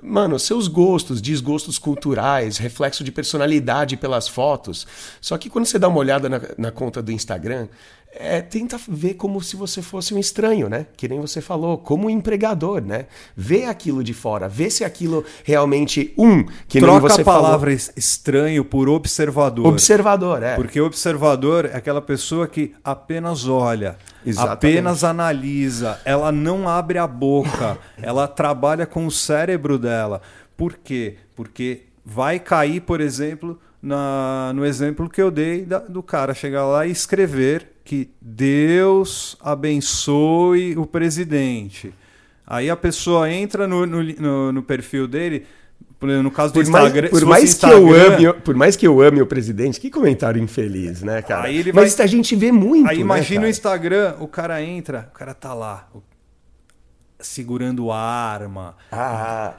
Mano, seus gostos, desgostos culturais, reflexo de personalidade pelas fotos. Só que quando você dá uma olhada na, na conta do Instagram, é, tenta ver como se você fosse um estranho, né? Que nem você falou, como um empregador, né? Vê aquilo de fora, vê se aquilo realmente, um, que nem Troca você a palavra es- estranho por observador. falou, observador, é. Porque observador é aquela pessoa que apenas olha, Exatamente. apenas analisa, ela não abre a boca, ela trabalha com o cérebro dela. Por quê? Porque vai cair, por exemplo, na- no exemplo que eu dei da- do cara chegar lá e escrever que Deus abençoe o presidente. Aí a pessoa entra no, no, no- no perfil dele, no caso do Por mais, Instagram. por mais fosse que eu Instagram- ame, por mais que eu ame o presidente, que comentário infeliz, né, cara? Mas vai- a gente vê muito, Aí né, imagina o cara? Instagram, o cara entra, o cara tá lá. o- segurando arma. Ah,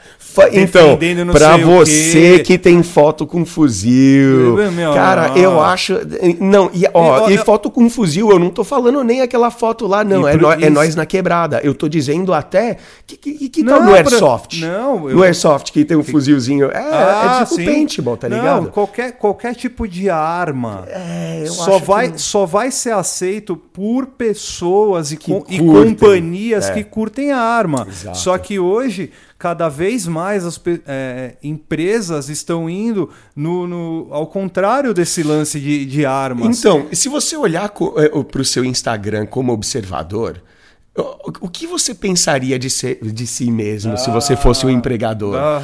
então, para você que tem foto com fuzil, meu, cara, não. eu acho, não, e, ó, e, e foto com fuzil, eu não tô falando nem aquela foto lá, não, é, no, é nós na quebrada. Eu tô dizendo até que que, que não, tal no airsoft? Pra, não, eu, no airsoft que tem um fuzilzinho, é, é ah, é tipo sim. paintball, tá ligado? Não, qualquer qualquer tipo de arma. É, só vai que... só vai ser aceito por pessoas e, com, e companhias é. que curtem a arma. Exato. Só que hoje, cada vez mais as é, empresas estão indo no, no, ao contrário desse lance de, de armas. Então, se você olhar para o seu Instagram como observador, o que você pensaria de, ser, de si mesmo ah, se você fosse um ah, empregador? Ah.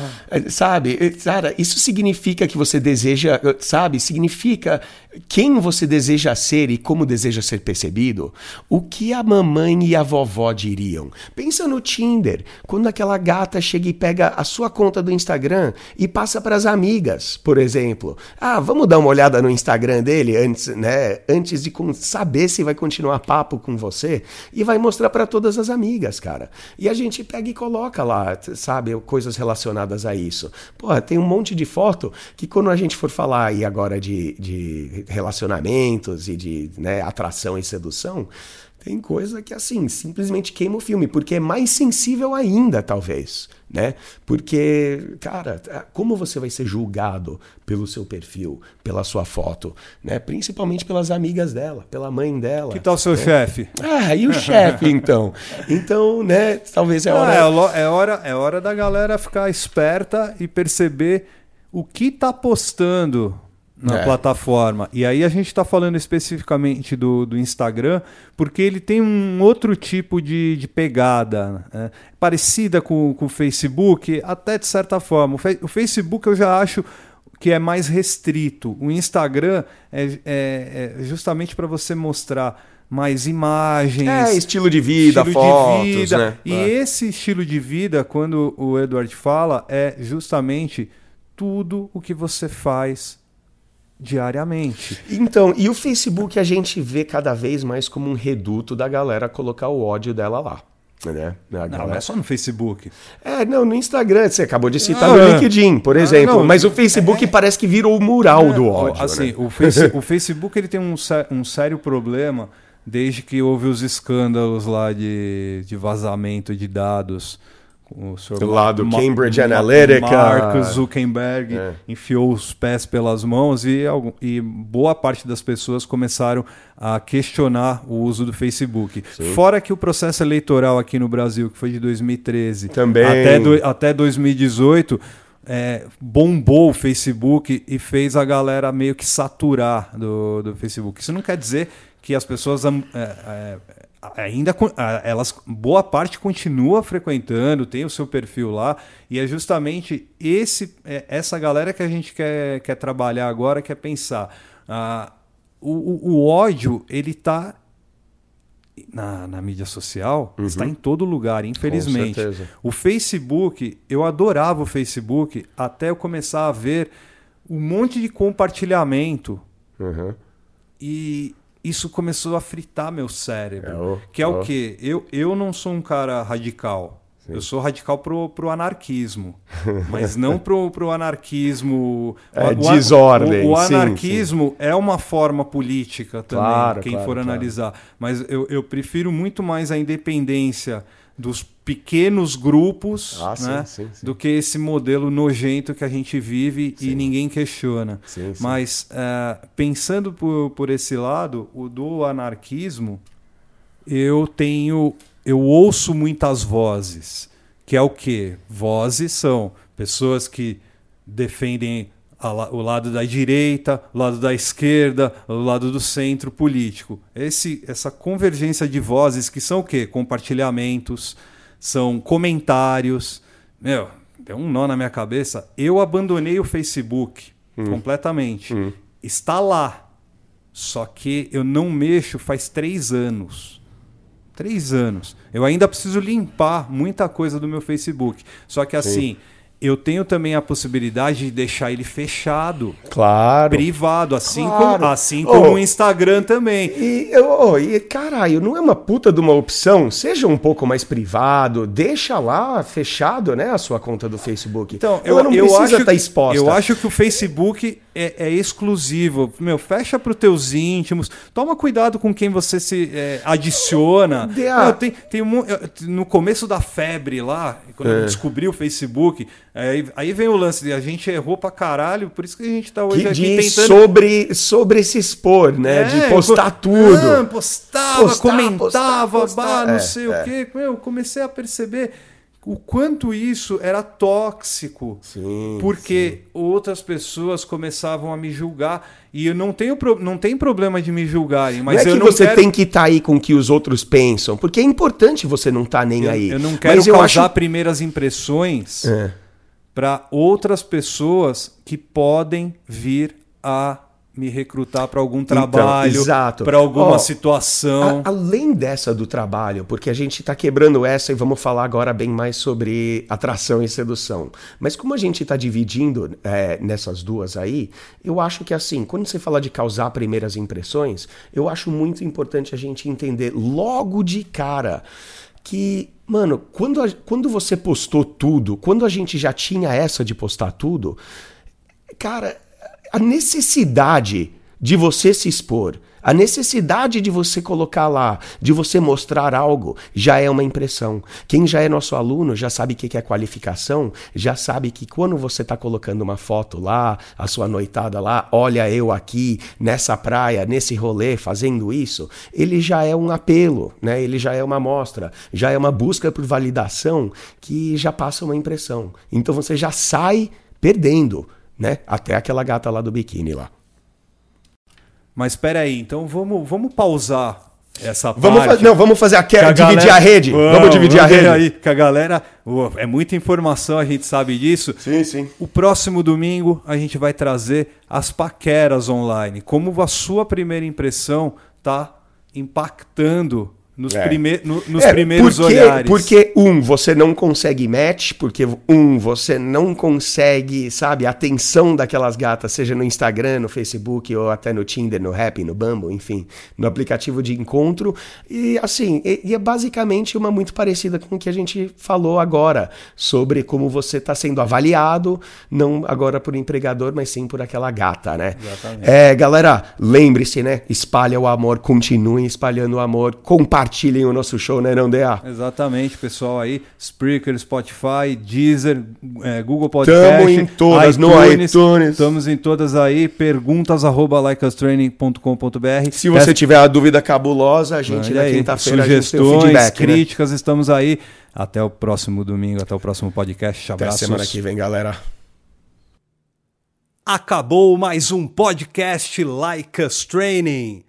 Sabe? Cara, isso significa que você deseja, sabe? Significa quem você deseja ser e como deseja ser percebido? O que a mamãe e a vovó diriam? Pensa no Tinder, quando aquela gata chega e pega a sua conta do Instagram e passa para as amigas, por exemplo. Ah, vamos dar uma olhada no Instagram dele antes, né? Antes de saber se vai continuar papo com você e vai mostrar para todas as amigas, cara. E a gente pega e coloca lá, sabe, coisas relacionadas a isso. Porra, tem um monte de foto que quando a gente for falar aí agora de, de relacionamentos e de né, atração e sedução, tem coisa que, assim, simplesmente queima o filme, porque é mais sensível ainda, talvez, né? Porque, cara, como você vai ser julgado pelo seu perfil, pela sua foto, né? Principalmente pelas amigas dela, pela mãe dela. Que tal o seu né? chefe? Ah, e o chefe, então? Então, né, talvez é hora... Ah, é, é, hora... É hora da galera ficar esperta e perceber o que tá postando na é. plataforma. E aí a gente está falando especificamente do, do Instagram, porque ele tem um outro tipo de, de pegada, né? parecida com, com o Facebook, até de certa forma. O, o, Facebook eu já acho que é mais restrito. O Instagram é, é, é justamente para você mostrar mais imagens. É, estilo de vida, estilo fotos, de vida. Né? E é. esse estilo de vida, quando o Edward fala, é justamente tudo o que você faz diariamente. Então, e o Facebook a gente vê cada vez mais como um reduto da galera colocar o ódio dela lá. Né? Não, não é só no Facebook. É, não, no Instagram, você acabou de citar ah, no LinkedIn, por ah, exemplo. Não, mas o Facebook é, parece que virou o mural é, do ódio. Assim, né? o, face, o Facebook ele tem um, um sério problema desde que houve os escândalos lá de, de vazamento de dados o senhor lá do Cambridge Analytica. Mark Zuckerberg é. enfiou os pés pelas mãos e, e, boa parte das pessoas começaram a questionar o uso do Facebook. Sim. Fora que o processo eleitoral aqui no Brasil, que foi de 2013 Também. Até, do, até 2018, é, bombou o Facebook e fez a galera meio que saturar do, do Facebook. Isso não quer dizer que as pessoas é, é, ainda elas boa parte continua frequentando, tem o seu perfil lá e é justamente esse é, essa galera que a gente quer, quer trabalhar agora, quer pensar. Ah, o, o, ódio ele está na, na, mídia social, uhum. está em todo lugar, infelizmente. O Facebook, eu adorava o Facebook até eu começar a ver um monte de compartilhamento. Uhum. E isso começou a fritar meu cérebro. É o, que é o, o quê? Eu, eu não sou um cara radical. Sim. Eu sou radical pro, pro anarquismo. mas não pro, pro anarquismo. É, o, desordem. O, o anarquismo sim, sim. é uma forma política também, claro, quem claro, for claro. analisar. Mas eu, eu prefiro muito mais a independência dos pequenos grupos ah, né, sim, sim, sim. do que esse modelo nojento que a gente vive e ninguém questiona. Mas uh, pensando por, por esse lado, o do anarquismo, eu tenho, eu ouço muitas vozes, que é o que? Vozes são pessoas que defendem o lado da direita, o lado da esquerda, o lado do centro político. Esse, essa convergência de vozes que são o quê? Compartilhamentos, são comentários. Meu, deu um nó na minha cabeça. Eu abandonei o Facebook hum. completamente. Hum. Está lá. Só que eu não mexo faz três anos. Três anos. Eu ainda preciso limpar muita coisa do meu Facebook. Só que assim. Sim eu tenho também a possibilidade de deixar ele fechado. Claro. Privado, assim Claro. como, assim como Oh. o Instagram também. E, oh, e caralho, não é uma puta de uma opção? Seja um pouco mais privado, deixa lá fechado, né, a sua conta do Facebook. Então, Ela eu, não eu precisa acho, estar exposta. eu acho que o Facebook é, é exclusivo. Meu, fecha para os teus íntimos. Toma cuidado com quem você se é, adiciona. Meu, tem, tem um- no começo da febre lá, quando É. eu descobri o Facebook, aí, aí vem o lance de a gente errou pra caralho, por isso que a gente tá hoje que aqui tentando. sobre, sobre se expor, né? de É, postar co- tudo. Ah, postava, Postar, comentava, postar, bah, não É, sei o é. quê. Meu, comecei a perceber o quanto isso era tóxico. Sim, porque outras pessoas começavam a me julgar. E eu não tenho pro- não tem problema de me julgarem, mas não é eu que não você quero, tem que estar aí com o que os outros pensam, porque é importante você não estar nem eu, aí. eu não quero Mas causar acho... primeiras impressões É. para outras pessoas que podem vir a me recrutar para algum trabalho, Então, para alguma Ó, situação. A- além dessa do trabalho, porque a gente está quebrando essa e vamos falar agora bem mais sobre atração e sedução. Mas como a gente está dividindo é, nessas duas aí, eu acho que assim, quando você fala de causar primeiras impressões, eu acho muito importante a gente entender logo de cara que, mano, quando, a- quando você postou tudo, quando a gente já tinha essa de postar tudo, cara, a necessidade de você se expor, a necessidade de você colocar lá, de você mostrar algo, já é uma impressão. Quem já é nosso aluno já sabe o que é qualificação, já sabe que quando você está colocando uma foto lá, a sua noitada lá, olha eu aqui, nessa praia, nesse rolê, fazendo isso, ele já é um apelo, né? ele já é uma amostra, já é uma busca por validação que já passa uma impressão. Então você já sai perdendo né? Até aquela gata lá do biquíni lá. Mas espera aí, então vamos, vamos pausar essa Vamos parte. não, vamos fazer a, que- Que a dividir galera- a rede. Vamos, dividir a ver rede. aí, que a galera. É muita informação, a gente sabe disso. Sim, sim. O próximo domingo a gente vai trazer as paqueras online. Como a sua primeira impressão tá impactando nos, É. prime- no- nos É, primeiros porque, olhares. Porque, um, você não consegue match, porque, um, você não consegue, sabe, a atenção daquelas gatas, seja no Instagram, no Facebook, ou até no Tinder, no Happn, no Bumble, enfim, no aplicativo de encontro. E, assim, e, e é basicamente uma muito parecida com o que a gente falou agora, sobre como você está sendo avaliado, não agora por empregador, mas sim por aquela gata, né? Exatamente. É, galera, lembre-se, né? Espalha o amor, continuem espalhando o amor, compartilhem o nosso show, né, não? Exatamente, pessoal aí, Spreaker, Spotify, Deezer, é, Google Podcast, Tamo em todas, no iTunes. Estamos em todas aí, perguntas arroba likeustraining.com.br. Se você tiver a dúvida cabulosa, a gente na quinta-feira sugestões, né? críticas, estamos aí. Até o próximo domingo, até o próximo podcast. Até Abraços. semana que vem, galera. Acabou mais um podcast Like Us Training.